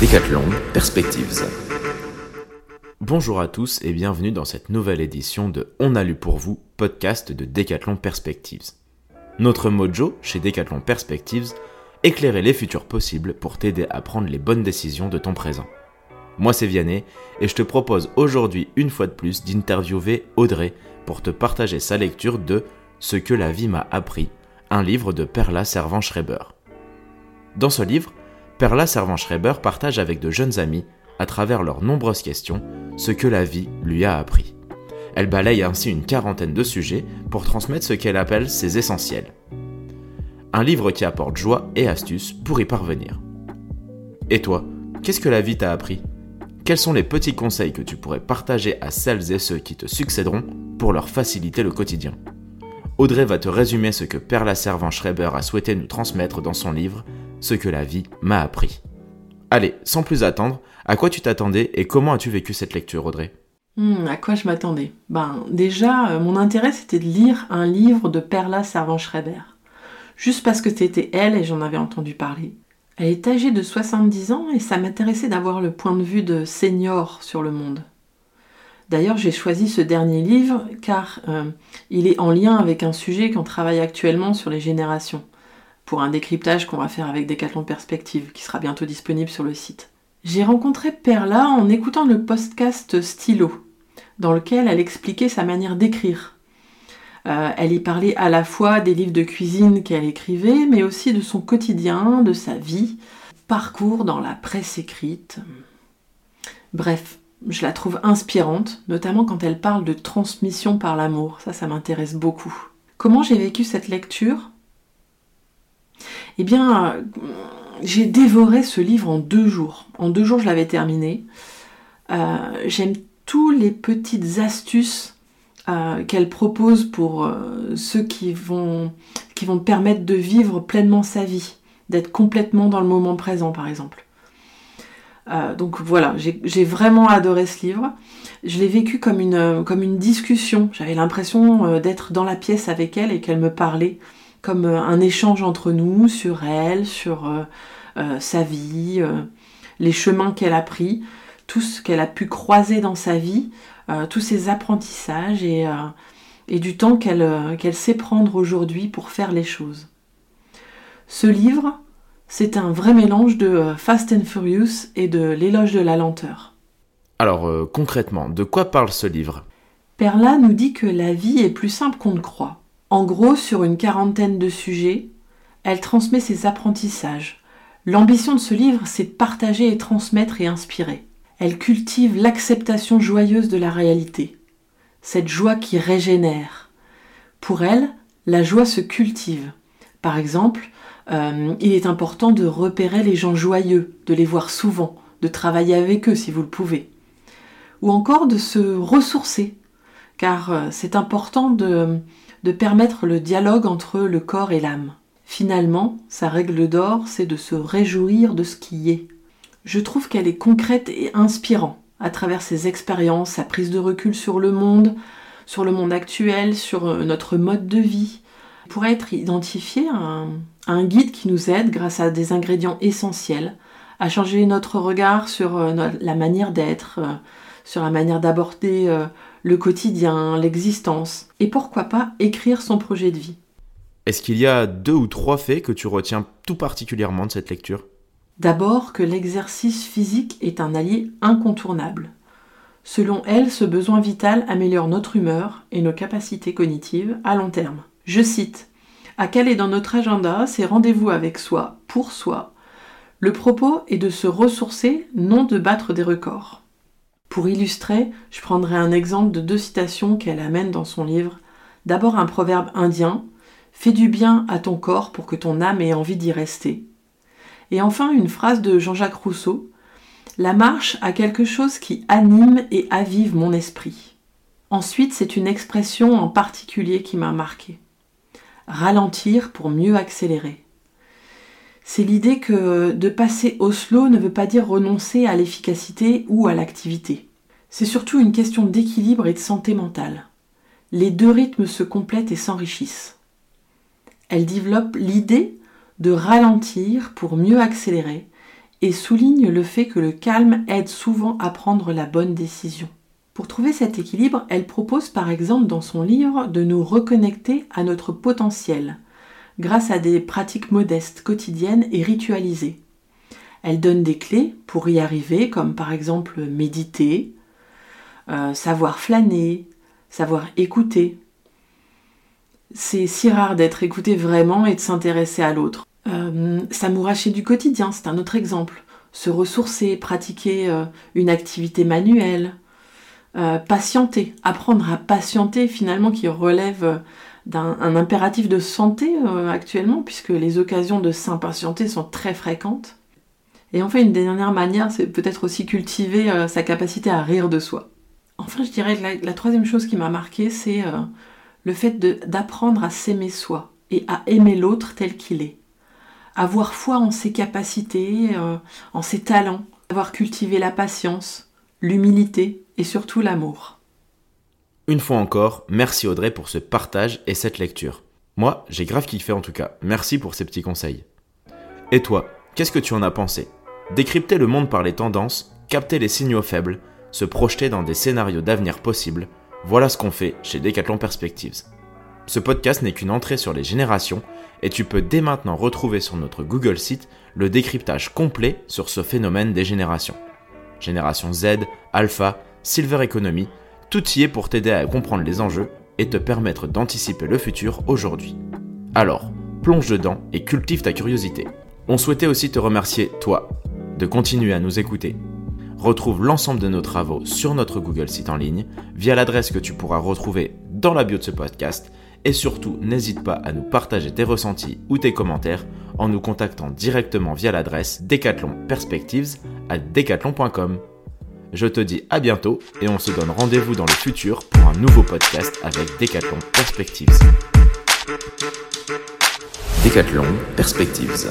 Décathlon Perspectives. Bonjour à tous et bienvenue dans cette nouvelle édition de On a lu pour vous, podcast de Décathlon Perspectives. Notre mojo chez Décathlon Perspectives, éclairer les futurs possibles pour t'aider à prendre les bonnes décisions de ton présent. Moi c'est Vianney et je te propose aujourd'hui une fois de plus d'interviewer Audrey pour te partager sa lecture de Ce que la vie m'a appris, un livre de Perla Servan-Schreiber. Dans ce livre, Perla Servan-Schreiber partage avec de jeunes amis, à travers leurs nombreuses questions, ce que la vie lui a appris. Elle balaye ainsi une quarantaine de sujets pour transmettre ce qu'elle appelle ses essentiels. Un livre qui apporte joie et astuces pour y parvenir. Et toi, qu'est-ce que la vie t'a appris? Quels sont les petits conseils que tu pourrais partager à celles et ceux qui te succéderont pour leur faciliter le quotidien? Audrey va te résumer ce que Perla Servan-Schreiber a souhaité nous transmettre dans son livre ce que la vie m'a appris. Allez, sans plus attendre, à quoi tu t'attendais et comment as-tu vécu cette lecture, Audrey? Hmm, À quoi je m'attendais? Ben déjà, euh, mon intérêt c'était de lire un livre de Perla Servan-Schreiber. Juste parce que c'était elle et j'en avais entendu parler. Elle est âgée de 70 ans et ça m'intéressait d'avoir le point de vue de senior sur le monde. D'ailleurs, j'ai choisi ce dernier livre car euh, il est en lien avec un sujet qu'on travaille actuellement sur les générations pour un décryptage qu'on va faire avec Decathlon Perspective, qui sera bientôt disponible sur le site. J'ai rencontré Perla en écoutant le podcast Stylo, dans lequel elle expliquait sa manière d'écrire. Euh, elle y parlait à la fois des livres de cuisine qu'elle écrivait, mais aussi de son quotidien, de sa vie, parcours dans la presse écrite. Bref, je la trouve inspirante, notamment quand elle parle de transmission par l'amour. Ça, ça m'intéresse beaucoup. Comment j'ai vécu cette lecture? Eh bien, euh, j'ai dévoré ce livre en deux jours. En deux jours, je l'avais terminé. Euh, j'aime tous les petites astuces euh, qu'elle propose pour ceux qui vont, qui vont permettre de vivre pleinement sa vie, d'être complètement dans le moment présent, par exemple. Donc voilà, j'ai vraiment adoré ce livre. Je l'ai vécu comme une, comme une discussion. J'avais l'impression d'être dans la pièce avec elle et qu'elle me parlait comme euh, un échange entre nous sur elle, sur euh, euh, sa vie, les chemins qu'elle a pris, tout ce qu'elle a pu croiser dans sa vie, tous ses apprentissages et, du temps qu'elle sait prendre aujourd'hui pour faire les choses. Ce livre, c'est un vrai mélange de Fast and Furious et de l'éloge de la lenteur. Alors concrètement, de quoi parle ce livre? Perla nous dit que la vie est plus simple qu'on ne croit. En gros, sur une quarantaine de sujets, elle transmet ses apprentissages. L'ambition de ce livre, c'est de partager et transmettre et inspirer. Elle cultive l'acceptation joyeuse de la réalité, cette joie qui régénère. Pour elle, la joie se cultive. Par exemple, euh, il est important de repérer les gens joyeux, de les voir souvent, de travailler avec eux si vous le pouvez. Ou encore de se ressourcer, car euh, c'est important de, de permettre le dialogue entre le corps et l'âme. Finalement, sa règle d'or, c'est de se réjouir de ce qui est. Je trouve qu'elle est concrète et inspirante à travers ses expériences, sa prise de recul sur le monde, sur le monde actuel, sur euh, notre mode de vie. Pourrait être identifiée à un, guide qui nous aide, grâce à des ingrédients essentiels, à changer notre regard sur euh, la manière d'être, euh, sur la manière d'aborder le quotidien, l'existence, et pourquoi pas écrire son projet de vie. Est-ce qu'il y a deux ou trois faits que tu retiens tout particulièrement de cette lecture? D'abord que l'exercice physique est un allié incontournable. Selon elle, ce besoin vital améliore notre humeur et nos capacités cognitives à long terme. Je cite À caler dans notre agenda ces rendez-vous avec soi, pour soi. Le propos est de se ressourcer, non de battre des records. Pour illustrer, je prendrai un exemple de deux citations qu'elle amène dans son livre. D'abord un proverbe indien Fais du bien à ton corps pour que ton âme ait envie d'y rester. Et enfin une phrase de Jean-Jacques Rousseau La marche a quelque chose qui anime et avive mon esprit. Ensuite, c'est une expression en particulier qui m'a marqué. Ralentir pour mieux accélérer c'est l'idée que de passer au slow ne veut pas dire renoncer à l'efficacité ou à l'activité. C'est surtout une question d'équilibre et de santé mentale. les deux rythmes se complètent et s'enrichissent. Elle développe l'idée de ralentir pour mieux accélérer et souligne le fait que le calme aide souvent à prendre la bonne décision. Pour trouver cet équilibre, elle propose par exemple dans son livre de nous reconnecter à notre potentiel grâce à des pratiques modestes, quotidiennes et ritualisées. Elle donne des clés pour y arriver, comme par exemple méditer, euh, savoir flâner, savoir écouter. C'est si rare d'être écouté vraiment et de s'intéresser à l'autre. Euh, S'amouracher du quotidien, c'est un autre exemple. Se ressourcer, pratiquer euh, une activité manuelle, euh, patienter, apprendre à patienter finalement qui relève d'un impératif de santé actuellement puisque les occasions de s'impatienter sont très fréquentes. Et enfin, une dernière manière, c'est peut-être aussi cultiver sa capacité à rire de soi. Enfin, je dirais que la, troisième chose qui m'a marqué, c'est le fait d'apprendre à s'aimer soi et à aimer l'autre tel qu'il est avoir foi en ses capacités, euh, en ses talents, avoir cultivé la patience, l'humilité et surtout l'amour. Une fois encore, merci Audrey pour ce partage et cette lecture. Moi, j'ai grave kiffé en tout cas. Merci pour ces petits conseils. Et toi, qu'est-ce que tu en as pensé? Décrypter le monde par les tendances, capter les signaux faibles, se projeter dans des scénarios d'avenir possibles, voilà ce qu'on fait chez Decathlon Perspectives. Ce podcast n'est qu'une entrée sur les générations et tu peux dès maintenant retrouver sur notre Google site le décryptage complet sur ce phénomène des générations. Génération Z, Alpha, Silver Economy, tout y est pour t'aider à comprendre les enjeux et te permettre d'anticiper le futur aujourd'hui. Alors, plonge dedans et cultive ta curiosité. On souhaitait aussi te remercier, toi, de continuer à nous écouter. Retrouve l'ensemble de nos travaux sur notre Google site en ligne via l'adresse que tu pourras retrouver dans la bio de ce podcast et surtout, n'hésite pas à nous partager tes ressentis ou tes commentaires en nous contactant directement via l'adresse Decathlon Perspectives à decathlon.com. Je te dis à bientôt et on se donne rendez-vous dans le futur pour un nouveau podcast avec Decathlon Perspectives. Decathlon Perspectives.